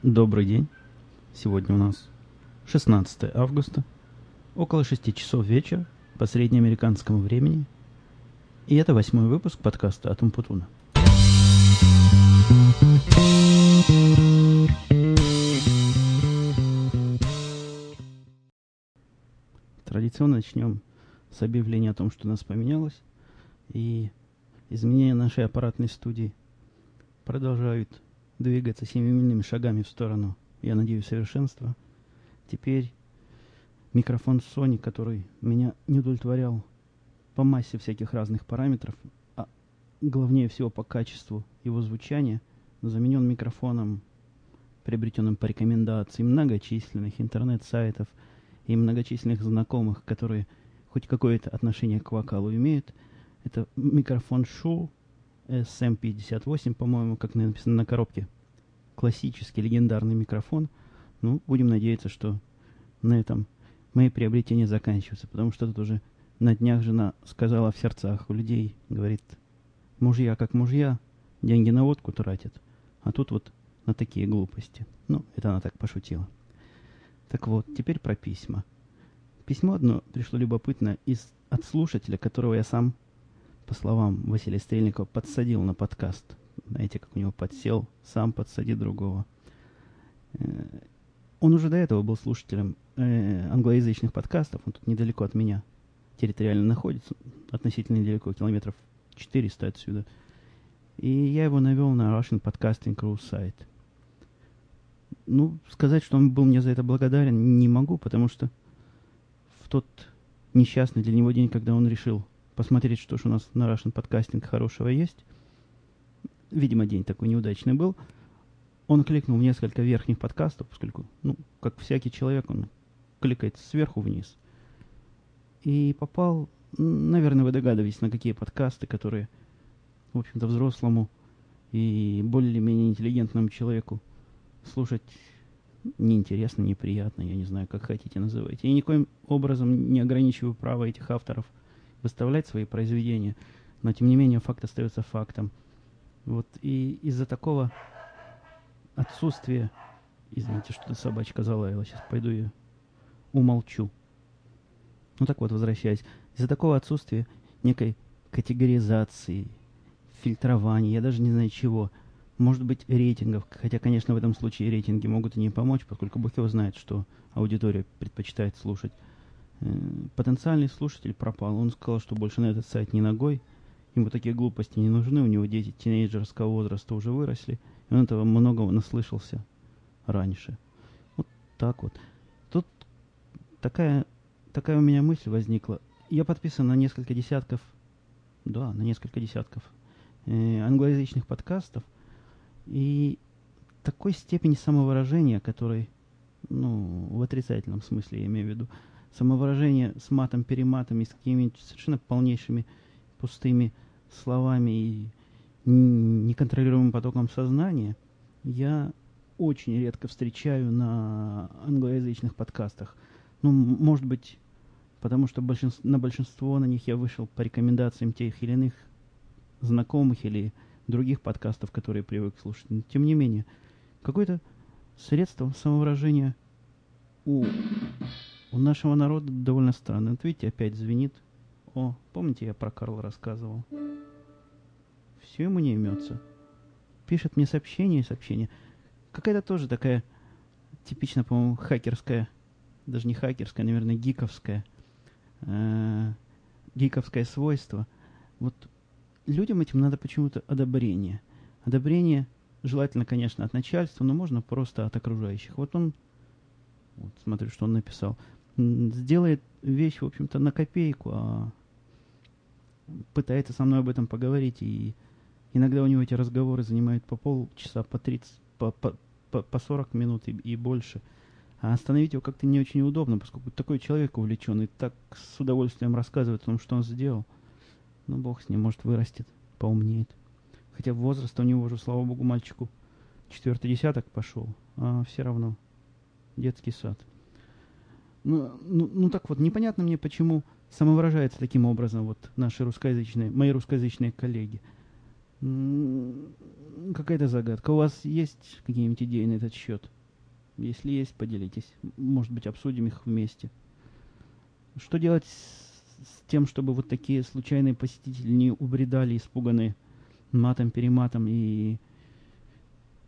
Добрый день. Сегодня у нас 16 августа, около 6 часов вечера по среднеамериканскому времени. И это восьмой выпуск подкаста «Атом Путуна». Традиционно начнем с объявления о том, что у нас поменялось. И изменения нашей аппаратной студии продолжают двигаться семимильными шагами в сторону, я надеюсь, совершенства. Теперь микрофон Sony, который меня не удовлетворял по массе всяких разных параметров, а главнее всего по качеству его звучания, заменен микрофоном, приобретенным по рекомендации многочисленных интернет-сайтов и многочисленных знакомых, которые хоть какое-то отношение к вокалу имеют. Это микрофон Shure SM58, по-моему, как написано на коробке. Классический легендарный микрофон. Ну, будем надеяться, что на этом мои приобретения заканчиваются, потому что тут уже на днях жена сказала в сердцах у людей, говорит, мужья как мужья, деньги на водку тратят, а тут вот на такие глупости. Ну, это она так пошутила. Так вот, теперь про письма. Письмо одно пришло любопытно из, от слушателя, которого я сам по словам Василия Стрельникова, подсадил на подкаст. Знаете, как у него подсел, сам подсади другого. Э, он уже до этого был слушателем э, англоязычных подкастов, он тут недалеко от меня территориально находится, относительно недалеко, километров 400 отсюда. И я его навел на Russian Podcasting Crew сайт. Ну, сказать, что он был мне за это благодарен, не могу, потому что в тот несчастный для него день, когда он решил посмотреть, что же у нас на Russian подкастинг хорошего есть. Видимо, день такой неудачный был. Он кликнул несколько верхних подкастов, поскольку, ну, как всякий человек, он кликает сверху вниз. И попал, наверное, вы догадываетесь, на какие подкасты, которые, в общем-то, взрослому и более-менее интеллигентному человеку слушать неинтересно, неприятно, я не знаю, как хотите называйте. И никоим образом не ограничиваю право этих авторов – выставлять свои произведения, но тем не менее факт остается фактом. Вот и из-за такого отсутствия, извините, что собачка залаяла, сейчас пойду ее умолчу. Ну так вот, возвращаясь, из-за такого отсутствия некой категоризации, фильтрования, я даже не знаю чего, может быть, рейтингов, хотя, конечно, в этом случае рейтинги могут и не помочь, поскольку Бог его знает, что аудитория предпочитает слушать потенциальный слушатель пропал. Он сказал, что больше на этот сайт не ногой. Ему такие глупости не нужны. У него дети тинейджерского возраста уже выросли. И он этого многого наслышался раньше. Вот так вот. Тут такая, такая у меня мысль возникла. Я подписан на несколько десятков, да, на несколько десятков э, англоязычных подкастов. И такой степени самовыражения, который, ну, в отрицательном смысле я имею в виду, самовыражение с матом-перематом и с какими-нибудь совершенно полнейшими пустыми словами и неконтролируемым потоком сознания, я очень редко встречаю на англоязычных подкастах. Ну, может быть, потому что большинство, на большинство на них я вышел по рекомендациям тех или иных знакомых или других подкастов, которые привык слушать. Но, тем не менее, какое-то средство самовыражения у у нашего народа довольно странно. Вот видите, опять звенит. О, помните, я про Карла рассказывал? Все ему не имется. Пишет мне сообщение и сообщение. Какая-то тоже такая типично, по-моему, хакерская, даже не хакерская, наверное, гиковская, э, гиковское свойство. Вот людям этим надо почему-то одобрение. Одобрение желательно, конечно, от начальства, но можно просто от окружающих. Вот он, вот смотрю, что он написал сделает вещь, в общем-то, на копейку, а пытается со мной об этом поговорить, и иногда у него эти разговоры занимают по полчаса, по 30, по, по, по, по 40 минут и, и больше. А остановить его как-то не очень удобно, поскольку такой человек увлеченный, так с удовольствием рассказывает о том, что он сделал. Ну, бог с ним, может, вырастет, поумнеет. Хотя возраст у него уже, слава богу, мальчику четвертый десяток пошел, а все равно детский сад. Ну, ну, ну так вот, непонятно мне, почему самовыражается таким образом вот наши русскоязычные, мои русскоязычные коллеги. Какая-то загадка. У вас есть какие-нибудь идеи на этот счет? Если есть, поделитесь. Может быть, обсудим их вместе. Что делать с, с тем, чтобы вот такие случайные посетители не убредали, испуганные матом-перематом и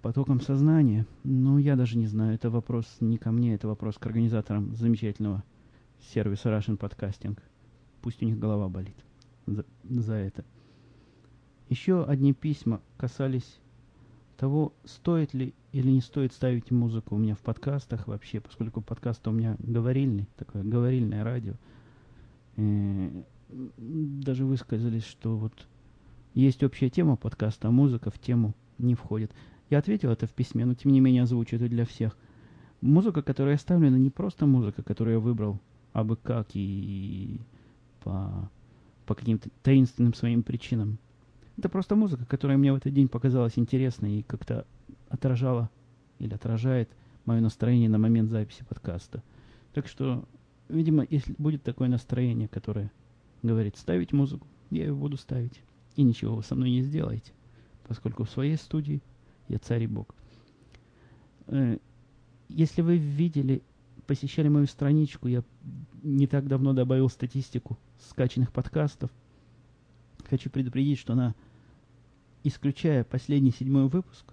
потоком сознания? Ну, я даже не знаю. Это вопрос не ко мне, это вопрос к организаторам замечательного сервиса Russian Podcasting. Пусть у них голова болит за, за это. Еще одни письма касались того, стоит ли или не стоит ставить музыку у меня в подкастах вообще, поскольку подкаст у меня говорильный, такое говорильное радио. Э, даже высказались, что вот есть общая тема подкаста, а музыка в тему не входит. Я ответил это в письме, но тем не менее озвучу это для всех. Музыка, которая оставлена, не просто музыка, которую я выбрал абы как и по, по каким-то таинственным своим причинам. Это просто музыка, которая мне в этот день показалась интересной и как-то отражала или отражает мое настроение на момент записи подкаста. Так что, видимо, если будет такое настроение, которое говорит ставить музыку, я ее буду ставить. И ничего вы со мной не сделаете, поскольку в своей студии я царь и бог. Э, если вы видели, посещали мою страничку, я не так давно добавил статистику скачанных подкастов. Хочу предупредить, что она исключая последний седьмой выпуск,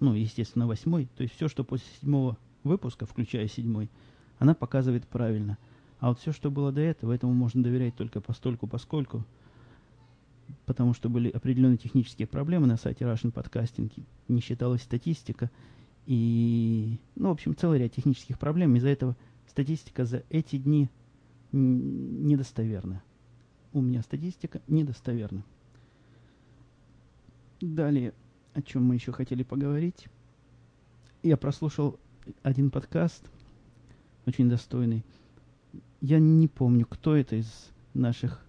ну, естественно, восьмой, то есть все, что после седьмого выпуска, включая седьмой, она показывает правильно. А вот все, что было до этого, этому можно доверять только постольку, поскольку, потому что были определенные технические проблемы на сайте Russian Podcasting, не считалась статистика, и, ну, в общем, целый ряд технических проблем. Из-за этого статистика за эти дни недостоверна. У меня статистика недостоверна. Далее, о чем мы еще хотели поговорить. Я прослушал один подкаст, очень достойный. Я не помню, кто это из наших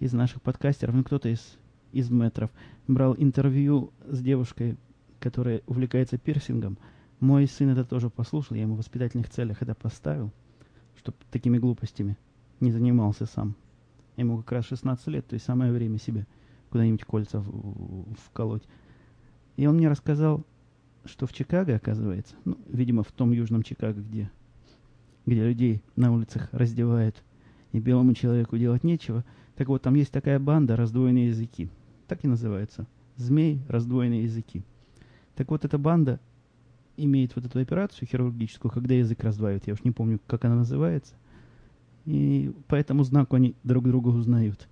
из наших подкастеров, ну кто-то из, из метров, брал интервью с девушкой, которая увлекается пирсингом. Мой сын это тоже послушал, я ему в воспитательных целях это поставил, чтобы такими глупостями не занимался сам. Ему как раз 16 лет, то есть самое время себе куда-нибудь кольца в, вколоть. И он мне рассказал, что в Чикаго, оказывается, ну, видимо, в том южном Чикаго, где, где людей на улицах раздевают, и белому человеку делать нечего, так вот, там есть такая банда «Раздвоенные языки». Так и называется. «Змей. Раздвоенные языки». Так вот, эта банда имеет вот эту операцию хирургическую, когда язык раздваивают. Я уж не помню, как она называется. И по этому знаку они друг друга узнают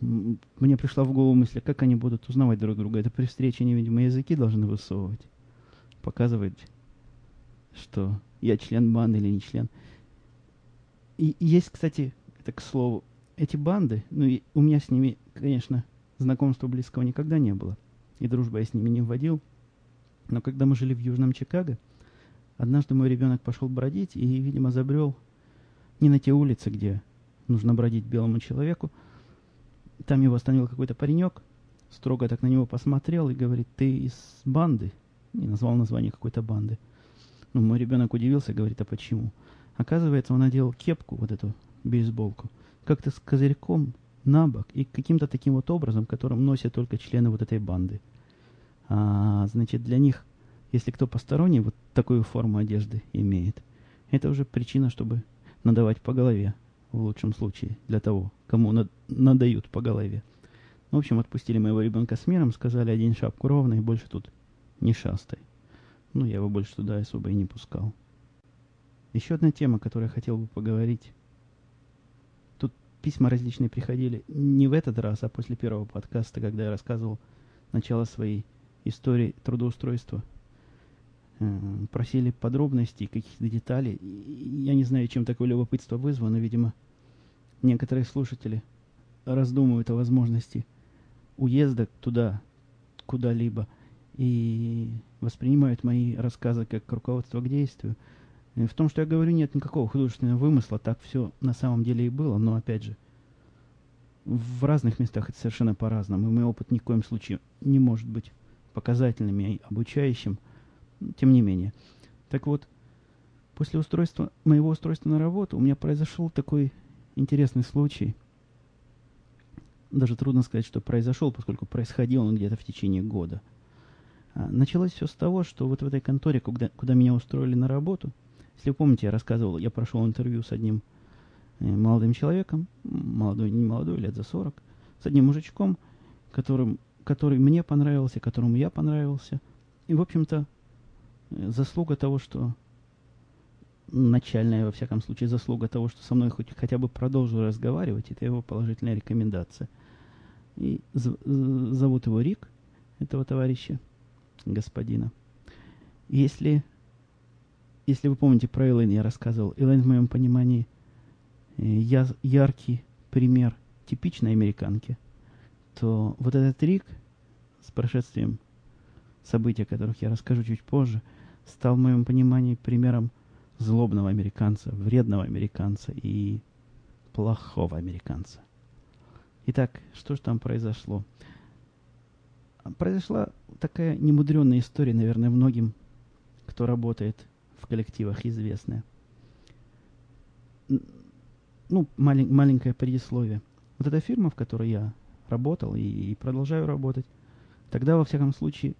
мне пришла в голову мысль, а как они будут узнавать друг друга. Это при встрече невидимые языки должны высовывать. Показывать, что я член банды или не член. И есть, кстати, это к слову, эти банды, ну и у меня с ними, конечно, знакомства близкого никогда не было. И дружбы я с ними не вводил. Но когда мы жили в Южном Чикаго, однажды мой ребенок пошел бродить и, видимо, забрел не на те улицы, где нужно бродить белому человеку, там его остановил какой-то паренек, строго так на него посмотрел и говорит, ты из банды? И назвал название какой-то банды. Ну, мой ребенок удивился, говорит, а почему? Оказывается, он надел кепку, вот эту бейсболку, как-то с козырьком на бок и каким-то таким вот образом, которым носят только члены вот этой банды. А, значит, для них, если кто посторонний вот такую форму одежды имеет, это уже причина, чтобы надавать по голове в лучшем случае, для того, кому над, надают по голове. В общем, отпустили моего ребенка с миром, сказали, одень шапку ровно и больше тут не шастай. Ну, я его больше туда особо и не пускал. Еще одна тема, которую я хотел бы поговорить. Письма различные приходили не в этот раз, а после первого подкаста, когда я рассказывал начало своей истории трудоустройства. Э, просили подробностей, каких-то деталей. Я не знаю, чем такое любопытство вызвано. Видимо, некоторые слушатели раздумывают о возможности уезда туда, куда-либо, и воспринимают мои рассказы как руководство к действию. И в том, что я говорю, нет никакого художественного вымысла, так все на самом деле и было, но опять же, в разных местах это совершенно по-разному, и мой опыт ни в коем случае не может быть показательным и обучающим, тем не менее. Так вот, после устройства, моего устройства на работу у меня произошел такой интересный случай. даже трудно сказать, что произошел, поскольку происходил он где-то в течение года. А, началось все с того, что вот в этой конторе, куда, куда меня устроили на работу, если вы помните, я рассказывал, я прошел интервью с одним э, молодым человеком, молодой, не молодой, лет за 40, с одним мужичком, которым, который мне понравился, которому я понравился. И, в общем-то, э, заслуга того, что начальная, во всяком случае, заслуга того, что со мной хоть хотя бы продолжил разговаривать, это его положительная рекомендация. И зовут его Рик, этого товарища, господина. Если, если вы помните про Элэйн, я рассказывал, Элэйн в моем понимании э, я, яркий пример типичной американки, то вот этот Рик с прошествием событий, о которых я расскажу чуть позже, стал в моем понимании примером злобного американца, вредного американца и плохого американца. Итак, что же там произошло? Произошла такая немудренная история, наверное, многим, кто работает в коллективах, известная. Ну, малень, маленькое предисловие. Вот эта фирма, в которой я работал и, и продолжаю работать, тогда, во всяком случае,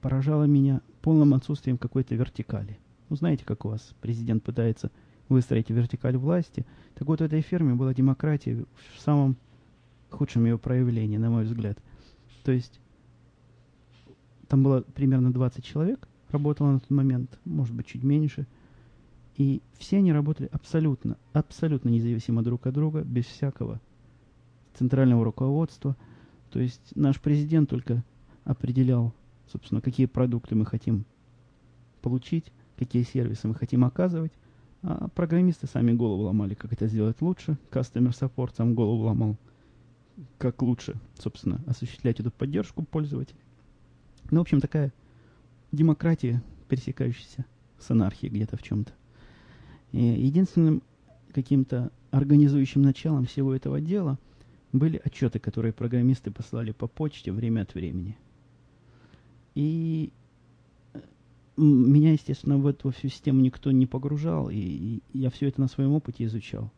поражала меня полным отсутствием какой-то вертикали – ну, знаете, как у вас президент пытается выстроить вертикаль власти. Так вот, в этой ферме была демократия в самом худшем ее проявлении, на мой взгляд. То есть там было примерно 20 человек, работало на тот момент, может быть, чуть меньше. И все они работали абсолютно, абсолютно независимо друг от друга, без всякого центрального руководства. То есть наш президент только определял, собственно, какие продукты мы хотим получить, какие сервисы мы хотим оказывать. А программисты сами голову ломали, как это сделать лучше. Customer Support сам голову ломал, как лучше, собственно, осуществлять эту поддержку пользователей. Ну, в общем, такая демократия, пересекающаяся с анархией где-то в чем-то. Единственным каким-то организующим началом всего этого дела были отчеты, которые программисты послали по почте время от времени. И меня, естественно, в эту всю систему никто не погружал, и, и я все это на своем опыте изучал.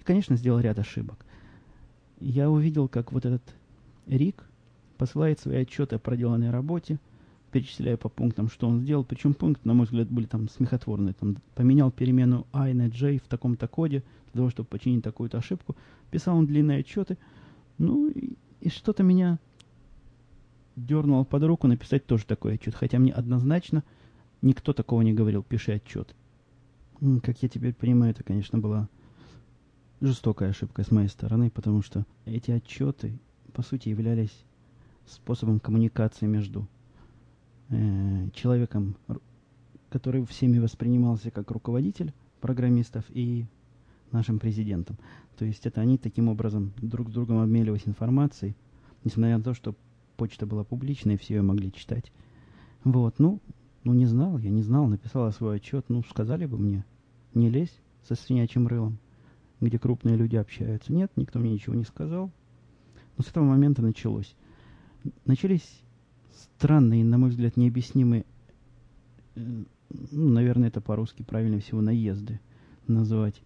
И, конечно, сделал ряд ошибок. Я увидел, как вот этот Рик посылает свои отчеты о проделанной работе, перечисляя по пунктам, что он сделал. Причем пункты, на мой взгляд, были там смехотворные. Там, поменял перемену i на j в таком-то коде для того, чтобы починить такую-то ошибку. Писал он длинные отчеты. Ну, и, и что-то меня дернуло под руку написать тоже такой отчет. Хотя мне однозначно Никто такого не говорил, пиши отчет. Как я теперь понимаю, это, конечно, была жестокая ошибка с моей стороны, потому что эти отчеты, по сути, являлись способом коммуникации между э, человеком, который всеми воспринимался как руководитель программистов, и нашим президентом. То есть это они таким образом друг с другом обменивались информацией, несмотря на то, что почта была публичной, все ее могли читать. Вот, ну, ну, не знал, я не знал, написала свой отчет. Ну, сказали бы мне, не лезь со свинячьим рылом, где крупные люди общаются. Нет, никто мне ничего не сказал. Но с этого момента началось. Начались странные, на мой взгляд, необъяснимые, э, ну, наверное, это по-русски правильно всего, наезды называть.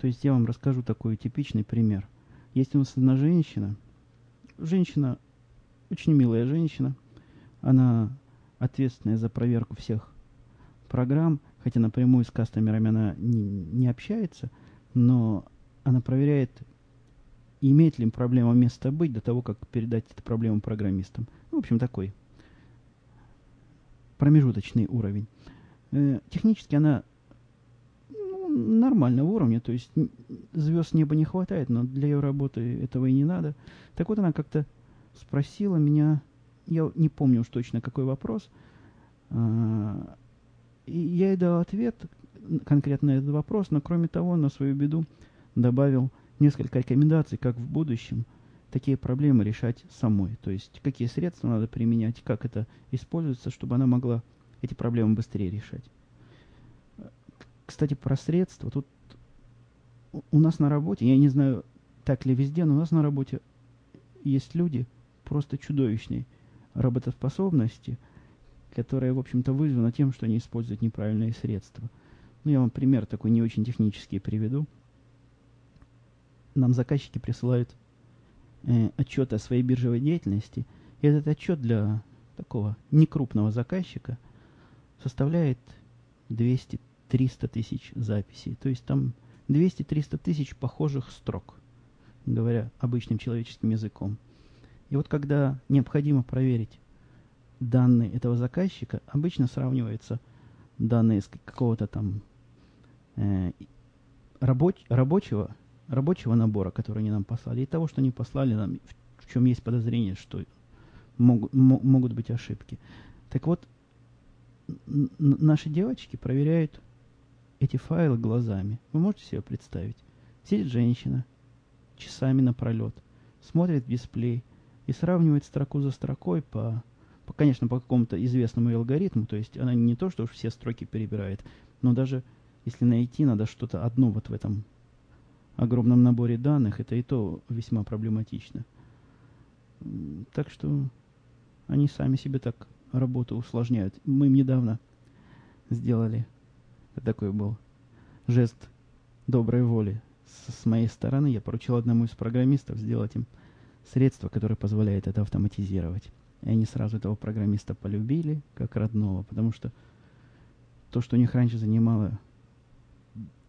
То есть я вам расскажу такой типичный пример. Есть у нас одна женщина, женщина, очень милая женщина, она ответственная за проверку всех программ, хотя напрямую с кастомерами она не, не общается, но она проверяет, имеет ли проблема место быть до того, как передать эту проблему программистам. Ну, в общем, такой промежуточный уровень. Э, технически она ну, нормального уровня, то есть звезд неба не хватает, но для ее работы этого и не надо. Так вот она как-то спросила меня, я не помню уж точно какой вопрос. А, и я ей дал ответ конкретно на этот вопрос, но кроме того, на свою беду добавил несколько рекомендаций, как в будущем такие проблемы решать самой. То есть, какие средства надо применять, как это используется, чтобы она могла эти проблемы быстрее решать. Кстати, про средства. Тут у нас на работе, я не знаю, так ли везде, но у нас на работе есть люди просто чудовищные работоспособности, которая, в общем-то, вызвана тем, что они используют неправильные средства. Ну, я вам пример такой не очень технический приведу. Нам заказчики присылают э, отчет о своей биржевой деятельности. И этот отчет для такого некрупного заказчика составляет 200-300 тысяч записей. То есть там 200-300 тысяч похожих строк, говоря обычным человеческим языком. И вот когда необходимо проверить данные этого заказчика, обычно сравниваются данные с какого-то там э, рабоч, рабочего, рабочего набора, который они нам послали, и того, что они послали нам, в, чем есть подозрение, что мог, могут быть ошибки. Так вот, наши девочки проверяют эти файлы глазами. Вы можете себе представить? Сидит женщина часами напролет, смотрит в дисплей и сравнивает строку за строкой по, по конечно, по какому-то известному алгоритму. То есть она не то, что все строки перебирает, но даже если найти надо что-то одно вот в этом огромном наборе данных, это и то весьма проблематично. Так что они сами себе так работу усложняют. Мы им недавно сделали такой был жест доброй воли с, с моей стороны. Я поручил одному из программистов сделать им средство, которое позволяет это автоматизировать. И они сразу этого программиста полюбили, как родного, потому что то, что у них раньше занимало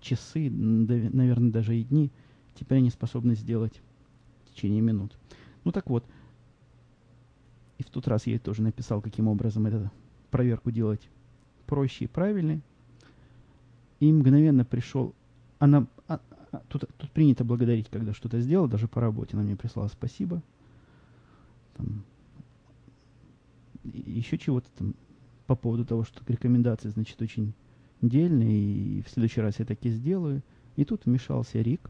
часы, наверное, даже и дни, теперь они способны сделать в течение минут. Ну так вот, и в тот раз я тоже написал, каким образом эту проверку делать проще и правильнее. И мгновенно пришел... Она... А, а, тут, тут принято благодарить, когда что-то сделала, даже по работе она мне прислала спасибо. Там, еще чего-то там по поводу того, что рекомендации, значит, очень дельные, и в следующий раз я таки сделаю. И тут вмешался Рик,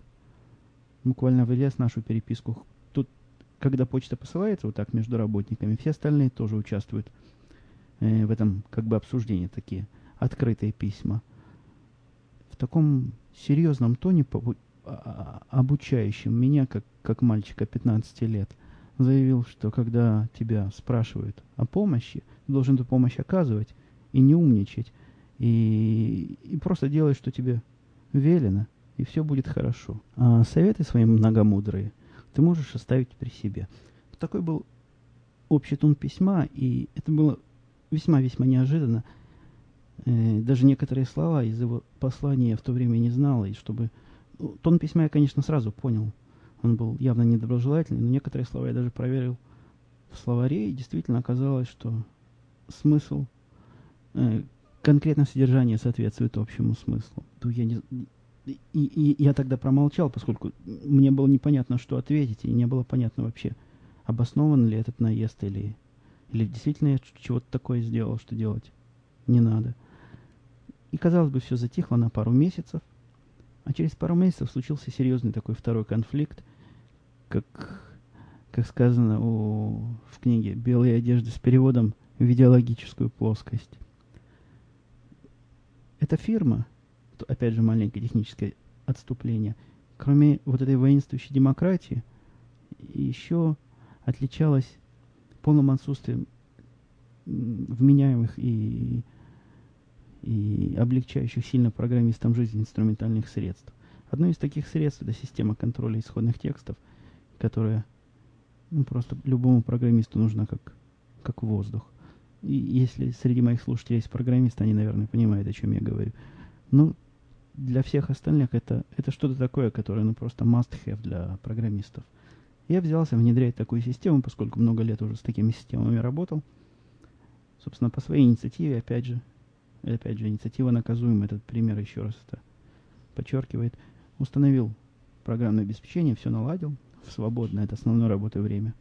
буквально вылез нашу переписку. Тут, когда почта посылается вот так между работниками, все остальные тоже участвуют э, в этом как бы обсуждении, такие открытые письма в таком серьезном тоне, а, а, обучающем меня, как, как мальчика 15 лет, заявил, что когда тебя спрашивают о помощи, ты должен эту помощь оказывать и не умничать, и, и просто делать, что тебе велено, и все будет хорошо. А советы свои многомудрые ты можешь оставить при себе. Такой был общий тон письма, и это было весьма-весьма неожиданно. Э, даже некоторые слова из его послания я в то время не знал, и чтобы... Ну, тон письма я, конечно, сразу понял. Он был явно недоброжелательный, но некоторые слова я даже проверил в словаре, и действительно оказалось, что смысл, э, конкретно содержание соответствует общему смыслу. То я не, и, и я тогда промолчал, поскольку мне было непонятно, что ответить, и не было понятно вообще, обоснован ли этот наезд, или, или действительно я чего-то такое сделал, что делать не надо. И, казалось бы, все затихло на пару месяцев. А через пару месяцев случился серьезный такой второй конфликт, как, как сказано у, в книге «Белые одежды» с переводом в идеологическую плоскость. Эта фирма, опять же маленькое техническое отступление, кроме вот этой воинствующей демократии, еще отличалась полным отсутствием вменяемых и и облегчающих сильно программистам жизнь инструментальных средств. Одно из таких средств – это система контроля исходных текстов, которая ну, просто любому программисту нужна как, как воздух. И если среди моих слушателей есть программисты, они, наверное, понимают, о чем я говорю. Но для всех остальных это, это что-то такое, которое ну, просто must-have для программистов. Я взялся внедрять такую систему, поскольку много лет уже с такими системами работал. Собственно, по своей инициативе, опять же, опять же, инициатива наказуема. Этот пример еще раз это подчеркивает. Установил программное обеспечение, все наладил в свободное, это основное рабочее время.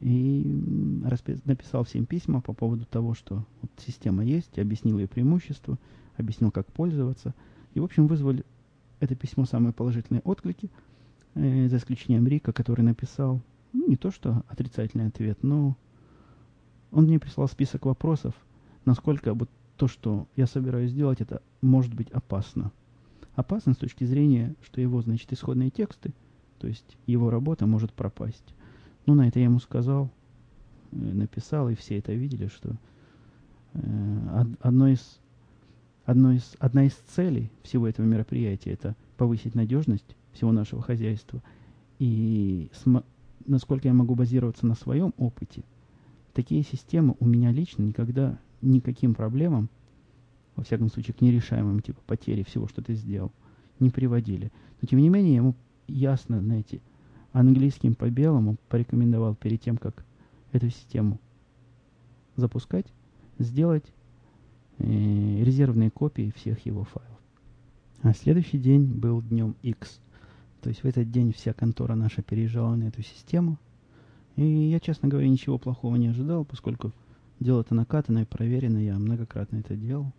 И написал всем письма по поводу того, что вот система есть, объяснил ее преимущества, объяснил, как пользоваться. И, в общем, вызвали это письмо самые положительные отклики, э, за исключением Рика, который написал, ну, не то что отрицательный ответ, но он мне прислал список вопросов, насколько вот то, что я собираюсь сделать, это может быть опасно. Опасно с точки зрения, что его, значит, исходные тексты, то есть его работа может пропасть. Ну, на это я ему сказал, э, написал, и все это видели, что э, одно из, одно из, одна из целей всего этого мероприятия – это повысить надежность всего нашего хозяйства и, насколько я могу базироваться на своем опыте, такие системы у меня лично никогда никаким проблемам, во всяком случае, к нерешаемым, типа потери всего, что ты сделал, не приводили. Но, тем не менее, ему ясно, знаете, английским по белому порекомендовал перед тем, как эту систему запускать, сделать э, резервные копии всех его файлов. А следующий день был днем X. То есть в этот день вся контора наша переезжала на эту систему. И я, честно говоря, ничего плохого не ожидал, поскольку дело-то накатано и проверено, я многократно это делал.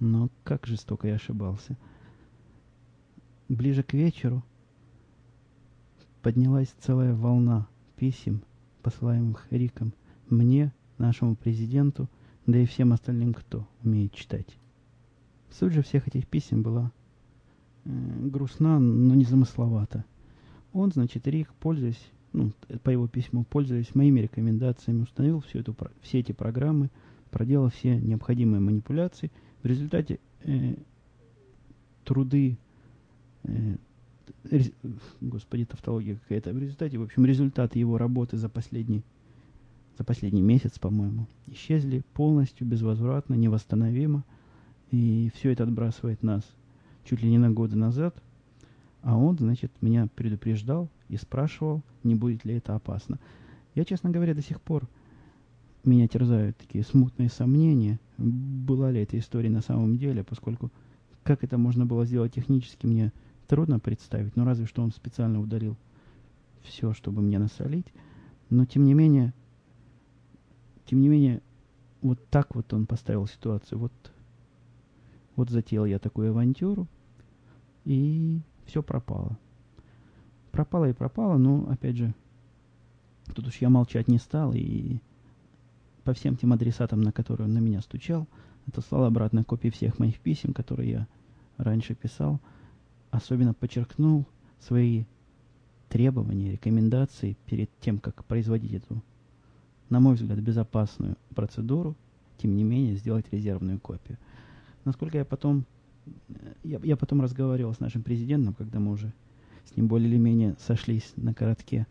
Но как жестоко я ошибался. Ближе к вечеру поднялась целая волна писем, посылаемых Риком мне, нашему президенту, да и всем остальным, кто умеет читать. Суть же всех этих писем была э, грустна, но не замысловата. Он, значит, Рик, пользуясь, ну, по его письму, пользуясь моими рекомендациями, установил всю эту, все эти программы, проделал все необходимые манипуляции. В результате э, труды, э, господи, тавтология какая-то, в результате, в общем, результаты его работы за последний, за последний месяц, по-моему, исчезли полностью, безвозвратно, невосстановимо – и все это отбрасывает нас чуть ли не на годы назад. А он, значит, меня предупреждал и спрашивал, не будет ли это опасно. Я, честно говоря, до сих пор меня терзают такие смутные сомнения, была ли эта история на самом деле, поскольку как это можно было сделать технически, мне трудно представить, но разве что он специально удалил все, чтобы мне насолить. Но тем не менее, тем не менее, вот так вот он поставил ситуацию. Вот вот затеял я такую авантюру, и все пропало. Пропало и пропало, но, опять же, тут уж я молчать не стал, и по всем тем адресатам, на которые он на меня стучал, отослал обратно копии всех моих писем, которые я раньше писал, особенно подчеркнул свои требования, рекомендации перед тем, как производить эту, на мой взгляд, безопасную процедуру, тем не менее сделать резервную копию. Насколько я потом, э, я, я потом разговаривал с нашим президентом, когда мы уже с ним более или менее сошлись на коротке.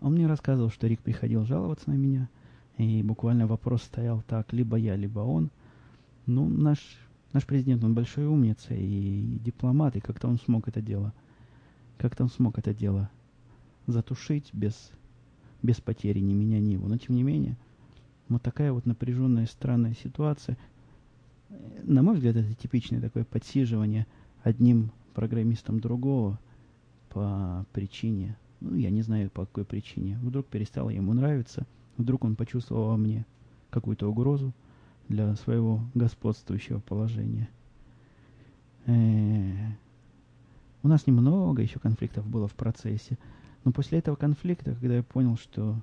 Он мне рассказывал, что Рик приходил жаловаться на меня, и буквально вопрос стоял так, либо я, либо он. Ну, наш, наш президент, он большой умница и дипломат, и как-то он смог это дело, как-то он смог это дело затушить без, без потери ни меня, ни его. Но, тем не менее, вот такая вот напряженная, странная ситуация на мой взгляд, это типичное такое подсиживание одним программистом другого по причине, ну, я не знаю по какой причине. Вдруг перестало ему нравиться, вдруг он почувствовал во мне какую-то угрозу для своего господствующего положения. Э-э- у нас немного еще конфликтов было в процессе, но после этого конфликта, когда я понял, что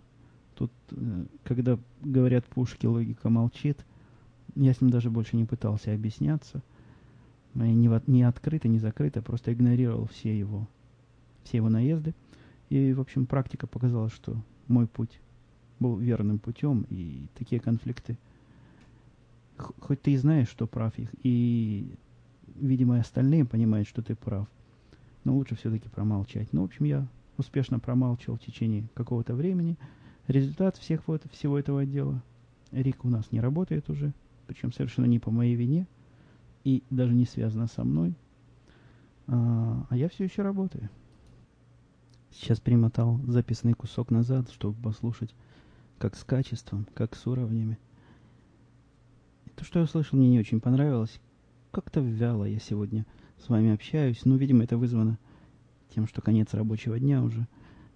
тут, э, когда говорят пушки, логика молчит – я с ним даже больше не пытался объясняться. Не, не открыто, не закрыто, просто игнорировал все его, все его наезды. И, в общем, практика показала, что мой путь был верным путем, и такие конфликты, хоть ты и знаешь, что прав их, и, видимо, остальные понимают, что ты прав, но лучше все-таки промолчать. Ну, в общем, я успешно промалчивал в течение какого-то времени. Результат всех вот, всего этого дела. Рик у нас не работает уже причем совершенно не по моей вине и даже не связано со мной. А, а я все еще работаю. Сейчас примотал записанный кусок назад, чтобы послушать, как с качеством, как с уровнями. То, что я услышал, мне не очень понравилось. Как-то вяло я сегодня с вами общаюсь. Ну, видимо, это вызвано тем, что конец рабочего дня уже.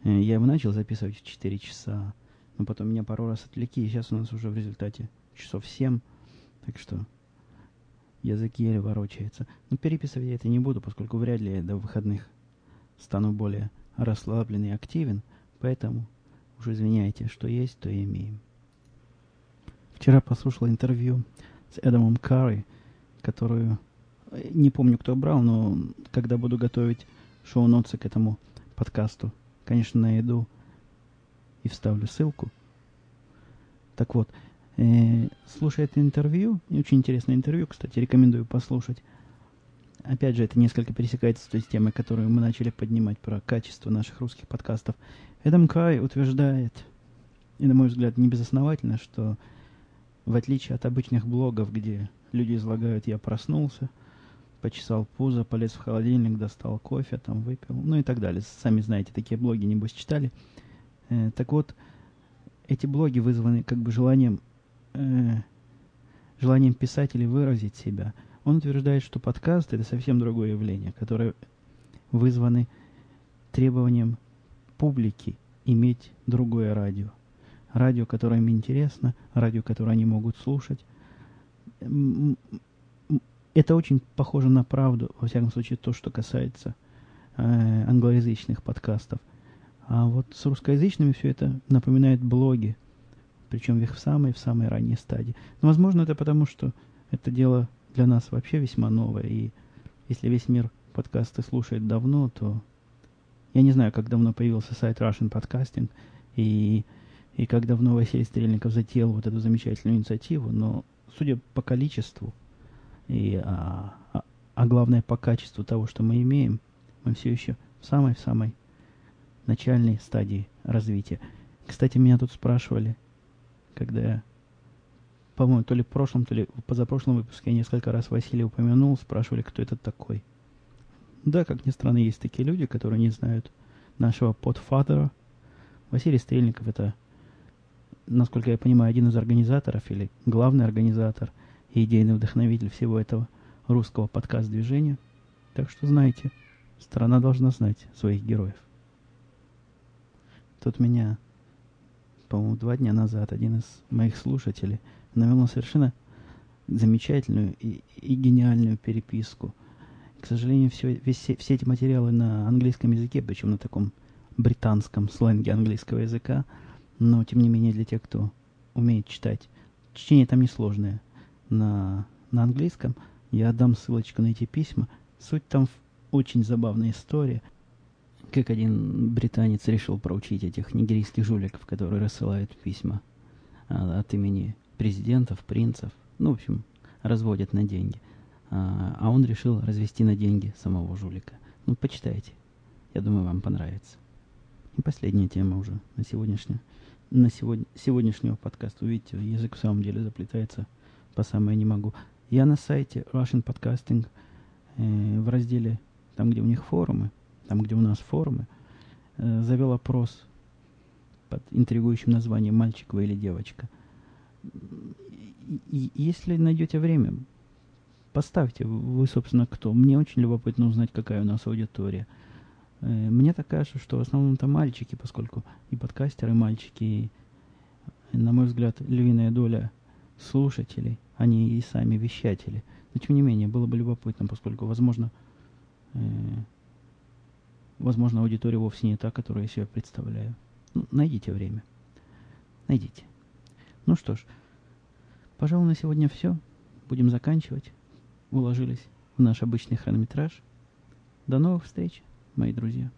Э, я его начал записывать в 4 часа, но потом меня пару раз отвлекли, и сейчас у нас уже в результате часов 7. Так что язык еле ворочается. Но переписывать я это не буду, поскольку вряд ли я до выходных стану более расслаблен и активен. Поэтому уж извиняйте, что есть, то и имеем. Вчера послушал интервью с Эдамом Карри, которую э, не помню, кто брал, но когда буду готовить шоу-ноты к этому подкасту, конечно, найду и вставлю ссылку. Так вот, э, слушая это интервью, очень интересное интервью, кстати, рекомендую послушать, опять же, это несколько пересекается с той темой, которую мы начали поднимать про качество наших русских подкастов. Эдам Кай утверждает, и, на мой взгляд, не безосновательно, что в отличие от обычных блогов, где люди излагают «я проснулся», почесал пузо, полез в холодильник, достал кофе, там выпил, ну и так далее. Сами знаете, такие блоги, небось, читали. Э, так вот, эти блоги вызваны как бы желанием, э, желанием писателей выразить себя. Он утверждает, что подкаст – это совсем другое явление, которое вызваны требованием публики иметь другое радио. Радио, которое им интересно, радио, которое они могут слушать. Это очень похоже на правду, во всяком случае, то, что касается э, англоязычных подкастов – а вот с русскоязычными все это напоминает блоги, причем их в самой, в самой ранней стадии. Но, возможно, это потому, что это дело для нас вообще весьма новое, и если весь мир подкасты слушает давно, то я не знаю, как давно появился сайт Russian Podcasting, и, и как давно Василий Стрельников затеял вот эту замечательную инициативу, но судя по количеству, и, а, а, а главное по качеству того, что мы имеем, мы все еще в самой-самой начальной стадии развития. Кстати, меня тут спрашивали, когда я, по-моему, то ли в прошлом, то ли в позапрошлом выпуске я несколько раз Василий упомянул, спрашивали, кто это такой. Да, как ни странно, есть такие люди, которые не знают нашего подфадера. Василий Стрельников это, насколько я понимаю, один из организаторов или главный организатор и идейный вдохновитель всего этого русского подкаст-движения. Так что знаете, страна должна знать своих героев. Тут меня, по-моему, два дня назад один из моих слушателей навел на совершенно замечательную и, и гениальную переписку. К сожалению, все, весь, все эти материалы на английском языке, причем на таком британском сленге английского языка, но, тем не менее, для тех, кто умеет читать, чтение там несложное на, на английском, я отдам ссылочку на эти письма. Суть там очень забавная история – как один британец решил проучить этих нигерийских жуликов, которые рассылают письма а, от имени президентов, принцев, ну, в общем, разводят на деньги. А, а он решил развести на деньги самого жулика. Ну, почитайте. Я думаю, вам понравится. И последняя тема уже на сегодняшнюю. На сегодня, сегодняшнего подкаста. Увидите, язык в самом деле заплетается по самое не могу. Я на сайте Russian Podcasting э, в разделе, там, где у них форумы, там, где у нас форумы, э, завел опрос под интригующим названием «Мальчик вы или девочка». И, и если найдете время, поставьте, вы, собственно, кто. Мне очень любопытно узнать, какая у нас аудитория. Э, мне так кажется, что в основном это мальчики, поскольку и подкастеры мальчики, и, на мой взгляд, львиная доля слушателей, они и сами вещатели. Но, тем не менее, было бы любопытно, поскольку, возможно, э, Возможно, аудитория вовсе не та, которую я себе представляю. Ну, найдите время. Найдите. Ну что ж, пожалуй, на сегодня все. Будем заканчивать. Уложились в наш обычный хронометраж. До новых встреч, мои друзья.